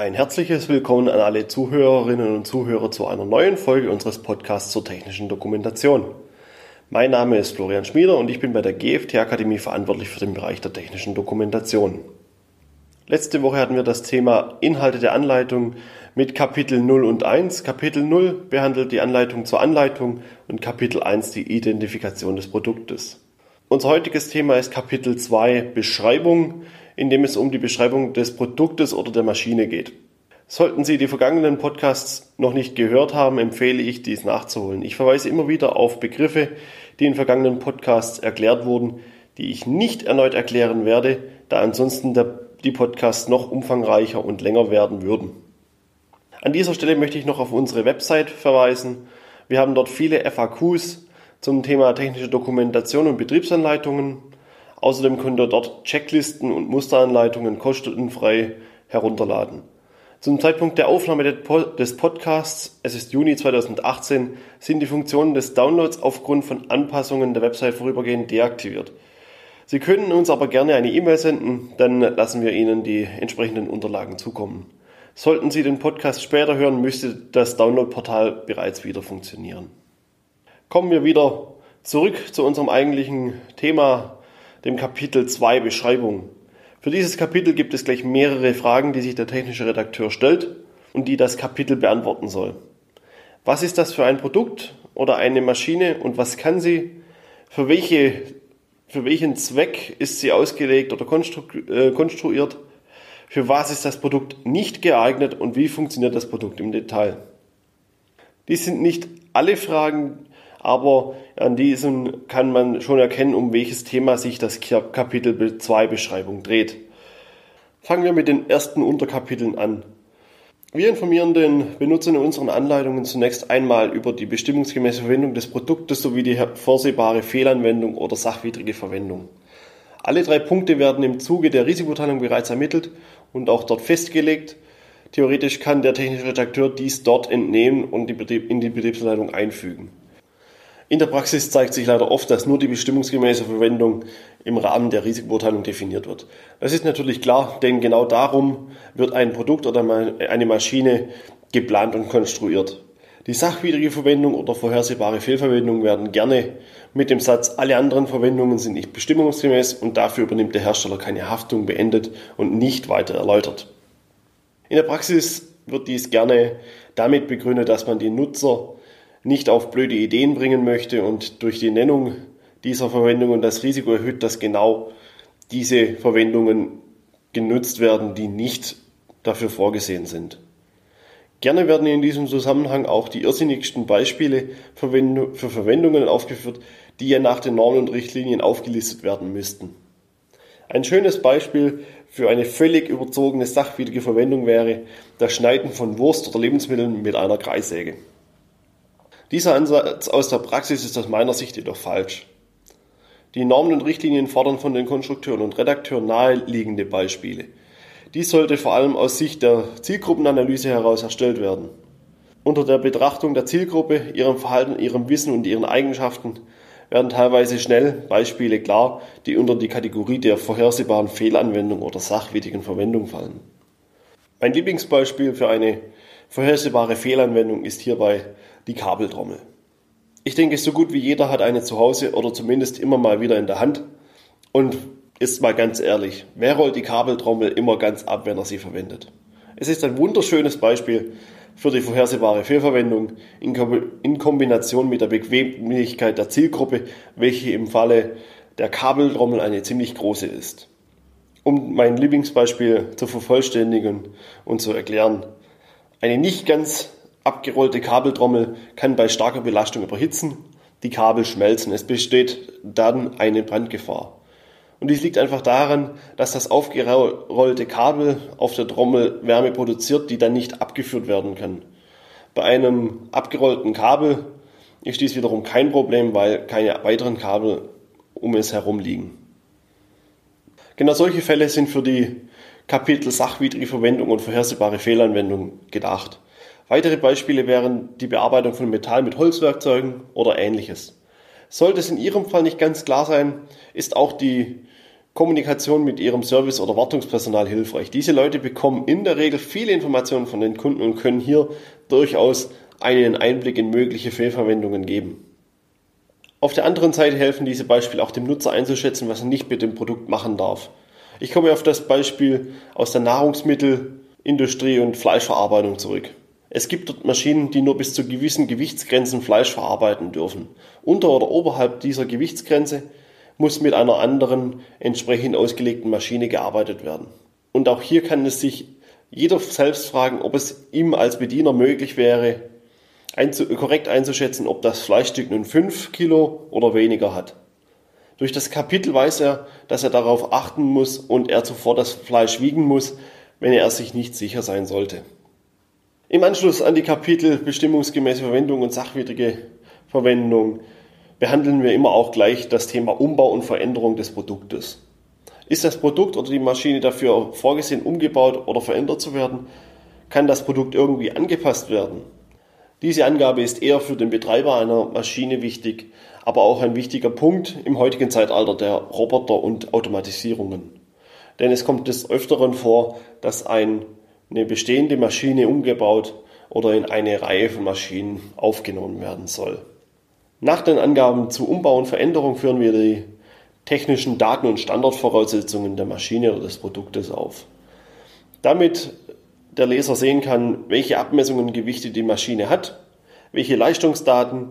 Ein herzliches Willkommen an alle Zuhörerinnen und Zuhörer zu einer neuen Folge unseres Podcasts zur technischen Dokumentation. Mein Name ist Florian Schmieder und ich bin bei der GFT Akademie verantwortlich für den Bereich der technischen Dokumentation. Letzte Woche hatten wir das Thema Inhalte der Anleitung mit Kapitel 0 und 1. Kapitel 0 behandelt die Anleitung zur Anleitung und Kapitel 1 die Identifikation des Produktes. Unser heutiges Thema ist Kapitel 2 Beschreibung, in dem es um die Beschreibung des Produktes oder der Maschine geht. Sollten Sie die vergangenen Podcasts noch nicht gehört haben, empfehle ich, dies nachzuholen. Ich verweise immer wieder auf Begriffe, die in vergangenen Podcasts erklärt wurden, die ich nicht erneut erklären werde, da ansonsten der, die Podcasts noch umfangreicher und länger werden würden. An dieser Stelle möchte ich noch auf unsere Website verweisen. Wir haben dort viele FAQs zum Thema technische Dokumentation und Betriebsanleitungen. Außerdem könnt ihr dort Checklisten und Musteranleitungen kostenfrei herunterladen. Zum Zeitpunkt der Aufnahme des Podcasts, es ist Juni 2018, sind die Funktionen des Downloads aufgrund von Anpassungen der Website vorübergehend deaktiviert. Sie können uns aber gerne eine E-Mail senden, dann lassen wir Ihnen die entsprechenden Unterlagen zukommen. Sollten Sie den Podcast später hören, müsste das Download-Portal bereits wieder funktionieren. Kommen wir wieder zurück zu unserem eigentlichen Thema, dem Kapitel 2 Beschreibung. Für dieses Kapitel gibt es gleich mehrere Fragen, die sich der technische Redakteur stellt und die das Kapitel beantworten soll. Was ist das für ein Produkt oder eine Maschine und was kann sie? Für, welche, für welchen Zweck ist sie ausgelegt oder äh, konstruiert? Für was ist das Produkt nicht geeignet und wie funktioniert das Produkt im Detail? Dies sind nicht alle Fragen, aber an diesem kann man schon erkennen, um welches Thema sich das Kapitel 2 Beschreibung dreht. Fangen wir mit den ersten Unterkapiteln an. Wir informieren den Benutzer in unseren Anleitungen zunächst einmal über die bestimmungsgemäße Verwendung des Produktes sowie die vorsehbare Fehlanwendung oder sachwidrige Verwendung. Alle drei Punkte werden im Zuge der Risikoteilung bereits ermittelt und auch dort festgelegt. Theoretisch kann der technische Redakteur dies dort entnehmen und in die Betriebsleitung einfügen. In der Praxis zeigt sich leider oft, dass nur die bestimmungsgemäße Verwendung im Rahmen der Risikobeurteilung definiert wird. Das ist natürlich klar, denn genau darum wird ein Produkt oder eine Maschine geplant und konstruiert. Die sachwidrige Verwendung oder vorhersehbare Fehlverwendung werden gerne mit dem Satz, alle anderen Verwendungen sind nicht bestimmungsgemäß und dafür übernimmt der Hersteller keine Haftung beendet und nicht weiter erläutert. In der Praxis wird dies gerne damit begründet, dass man die Nutzer nicht auf blöde Ideen bringen möchte und durch die Nennung dieser Verwendungen das Risiko erhöht, dass genau diese Verwendungen genutzt werden, die nicht dafür vorgesehen sind. Gerne werden in diesem Zusammenhang auch die irrsinnigsten Beispiele für Verwendungen aufgeführt, die ja nach den Normen und Richtlinien aufgelistet werden müssten. Ein schönes Beispiel für eine völlig überzogene sachwidrige Verwendung wäre das Schneiden von Wurst oder Lebensmitteln mit einer Kreissäge. Dieser Ansatz aus der Praxis ist aus meiner Sicht jedoch falsch. Die Normen und Richtlinien fordern von den Konstrukteuren und Redakteuren naheliegende Beispiele. Dies sollte vor allem aus Sicht der Zielgruppenanalyse heraus erstellt werden. Unter der Betrachtung der Zielgruppe, ihrem Verhalten, ihrem Wissen und ihren Eigenschaften werden teilweise schnell Beispiele klar, die unter die Kategorie der vorhersehbaren Fehlanwendung oder sachwidrigen Verwendung fallen. Mein Lieblingsbeispiel für eine vorhersehbare Fehlanwendung ist hierbei die Kabeltrommel. Ich denke, so gut wie jeder hat eine zu Hause oder zumindest immer mal wieder in der Hand. Und ist mal ganz ehrlich, wer rollt die Kabeltrommel immer ganz ab, wenn er sie verwendet? Es ist ein wunderschönes Beispiel für die vorhersehbare Fehlverwendung in Kombination mit der Bequemlichkeit der Zielgruppe, welche im Falle der Kabeltrommel eine ziemlich große ist. Um mein Lieblingsbeispiel zu vervollständigen und zu erklären, eine nicht ganz abgerollte Kabeltrommel kann bei starker Belastung überhitzen, die Kabel schmelzen. Es besteht dann eine Brandgefahr. Und dies liegt einfach daran, dass das aufgerollte Kabel auf der Trommel Wärme produziert, die dann nicht abgeführt werden kann. Bei einem abgerollten Kabel ist dies wiederum kein Problem, weil keine weiteren Kabel um es herum liegen. Genau solche Fälle sind für die Kapitel sachwidrige Verwendung und vorhersehbare Fehlanwendung gedacht. Weitere Beispiele wären die Bearbeitung von Metall mit Holzwerkzeugen oder ähnliches. Sollte es in Ihrem Fall nicht ganz klar sein, ist auch die Kommunikation mit ihrem Service- oder Wartungspersonal hilfreich. Diese Leute bekommen in der Regel viele Informationen von den Kunden und können hier durchaus einen Einblick in mögliche Fehlverwendungen geben. Auf der anderen Seite helfen diese Beispiele auch dem Nutzer einzuschätzen, was er nicht mit dem Produkt machen darf. Ich komme auf das Beispiel aus der Nahrungsmittelindustrie und Fleischverarbeitung zurück. Es gibt dort Maschinen, die nur bis zu gewissen Gewichtsgrenzen Fleisch verarbeiten dürfen. Unter oder oberhalb dieser Gewichtsgrenze muss mit einer anderen entsprechend ausgelegten Maschine gearbeitet werden. Und auch hier kann es sich jeder selbst fragen, ob es ihm als Bediener möglich wäre, korrekt einzuschätzen, ob das Fleischstück nun 5 Kilo oder weniger hat. Durch das Kapitel weiß er, dass er darauf achten muss und er zuvor das Fleisch wiegen muss, wenn er sich nicht sicher sein sollte. Im Anschluss an die Kapitel bestimmungsgemäße Verwendung und sachwidrige Verwendung behandeln wir immer auch gleich das Thema Umbau und Veränderung des Produktes. Ist das Produkt oder die Maschine dafür vorgesehen, umgebaut oder verändert zu werden? Kann das Produkt irgendwie angepasst werden? Diese Angabe ist eher für den Betreiber einer Maschine wichtig, aber auch ein wichtiger Punkt im heutigen Zeitalter der Roboter und Automatisierungen. Denn es kommt des Öfteren vor, dass eine bestehende Maschine umgebaut oder in eine Reihe von Maschinen aufgenommen werden soll. Nach den Angaben zu Umbau und Veränderung führen wir die technischen Daten und Standardvoraussetzungen der Maschine oder des Produktes auf. Damit der Leser sehen kann, welche Abmessungen und Gewichte die Maschine hat, welche Leistungsdaten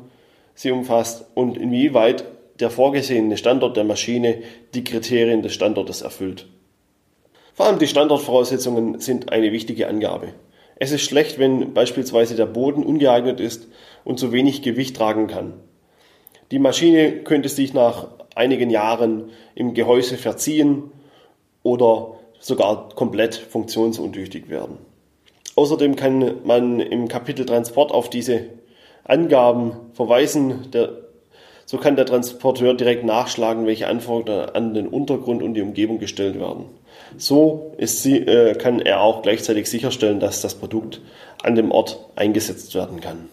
sie umfasst und inwieweit der vorgesehene Standort der Maschine die Kriterien des Standortes erfüllt. Vor allem die Standortvoraussetzungen sind eine wichtige Angabe. Es ist schlecht, wenn beispielsweise der Boden ungeeignet ist und zu wenig Gewicht tragen kann. Die Maschine könnte sich nach einigen Jahren im Gehäuse verziehen oder sogar komplett funktionsuntüchtig werden. Außerdem kann man im Kapitel Transport auf diese Angaben verweisen. Der, so kann der Transporteur direkt nachschlagen, welche Anforderungen an den Untergrund und die Umgebung gestellt werden. So sie, äh, kann er auch gleichzeitig sicherstellen, dass das Produkt an dem Ort eingesetzt werden kann.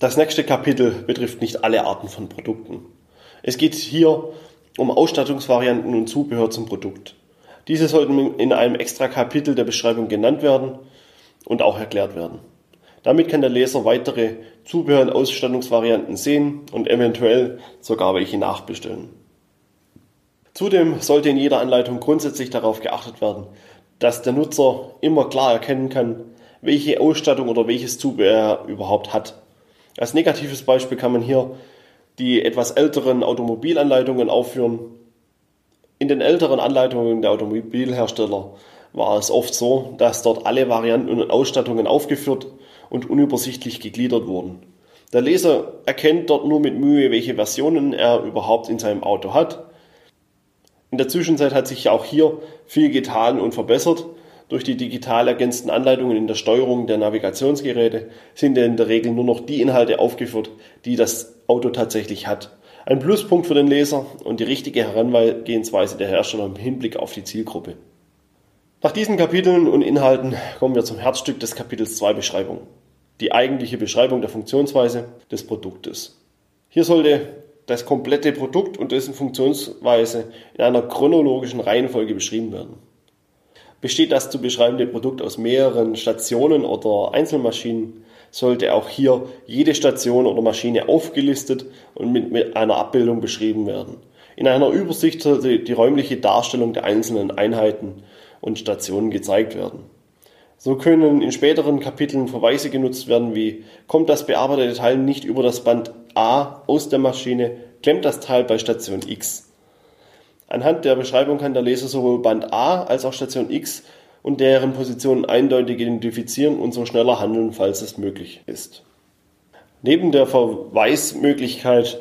Das nächste Kapitel betrifft nicht alle Arten von Produkten. Es geht hier um Ausstattungsvarianten und Zubehör zum Produkt. Diese sollten in einem extra Kapitel der Beschreibung genannt werden und auch erklärt werden. Damit kann der Leser weitere Zubehör- und Ausstattungsvarianten sehen und eventuell sogar welche nachbestellen. Zudem sollte in jeder Anleitung grundsätzlich darauf geachtet werden, dass der Nutzer immer klar erkennen kann, welche Ausstattung oder welches Zubehör er überhaupt hat. Als negatives Beispiel kann man hier die etwas älteren Automobilanleitungen aufführen. In den älteren Anleitungen der Automobilhersteller war es oft so, dass dort alle Varianten und Ausstattungen aufgeführt und unübersichtlich gegliedert wurden. Der Leser erkennt dort nur mit Mühe, welche Versionen er überhaupt in seinem Auto hat. In der Zwischenzeit hat sich auch hier viel getan und verbessert. Durch die digital ergänzten Anleitungen in der Steuerung der Navigationsgeräte sind in der Regel nur noch die Inhalte aufgeführt, die das Auto tatsächlich hat. Ein Pluspunkt für den Leser und die richtige Herangehensweise der Hersteller im Hinblick auf die Zielgruppe. Nach diesen Kapiteln und Inhalten kommen wir zum Herzstück des Kapitels 2 Beschreibung. Die eigentliche Beschreibung der Funktionsweise des Produktes. Hier sollte das komplette Produkt und dessen Funktionsweise in einer chronologischen Reihenfolge beschrieben werden. Besteht das zu beschreibende Produkt aus mehreren Stationen oder Einzelmaschinen, sollte auch hier jede Station oder Maschine aufgelistet und mit, mit einer Abbildung beschrieben werden. In einer Übersicht sollte die räumliche Darstellung der einzelnen Einheiten und Stationen gezeigt werden. So können in späteren Kapiteln Verweise genutzt werden wie kommt das bearbeitete Teil nicht über das Band A aus der Maschine, klemmt das Teil bei Station X. Anhand der Beschreibung kann der Leser sowohl Band A als auch Station X und deren Positionen eindeutig identifizieren und so schneller handeln, falls es möglich ist. Neben der Verweismöglichkeit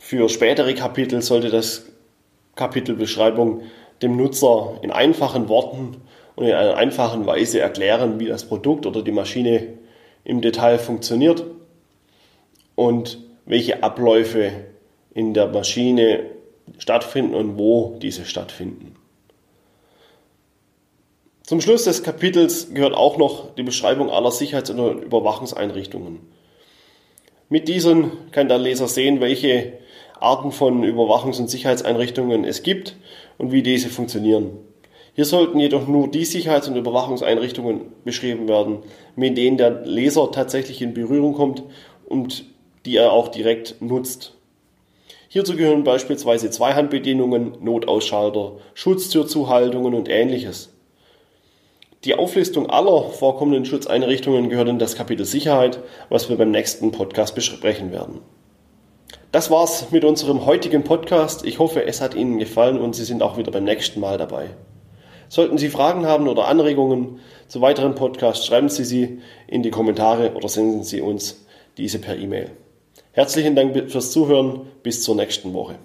für spätere Kapitel sollte das Kapitel Beschreibung dem Nutzer in einfachen Worten und in einer einfachen Weise erklären, wie das Produkt oder die Maschine im Detail funktioniert und welche Abläufe in der Maschine stattfinden und wo diese stattfinden. Zum Schluss des Kapitels gehört auch noch die Beschreibung aller Sicherheits- und Überwachungseinrichtungen. Mit diesen kann der Leser sehen, welche Arten von Überwachungs- und Sicherheitseinrichtungen es gibt und wie diese funktionieren. Hier sollten jedoch nur die Sicherheits- und Überwachungseinrichtungen beschrieben werden, mit denen der Leser tatsächlich in Berührung kommt und die er auch direkt nutzt. Hierzu gehören beispielsweise Zweihandbedienungen, Notausschalter, Schutztürzuhaltungen und ähnliches. Die Auflistung aller vorkommenden Schutzeinrichtungen gehört in das Kapitel Sicherheit, was wir beim nächsten Podcast besprechen werden. Das war's mit unserem heutigen Podcast. Ich hoffe, es hat Ihnen gefallen und Sie sind auch wieder beim nächsten Mal dabei. Sollten Sie Fragen haben oder Anregungen zu weiteren Podcasts, schreiben Sie sie in die Kommentare oder senden Sie uns diese per E-Mail. Herzlichen Dank fürs Zuhören. Bis zur nächsten Woche.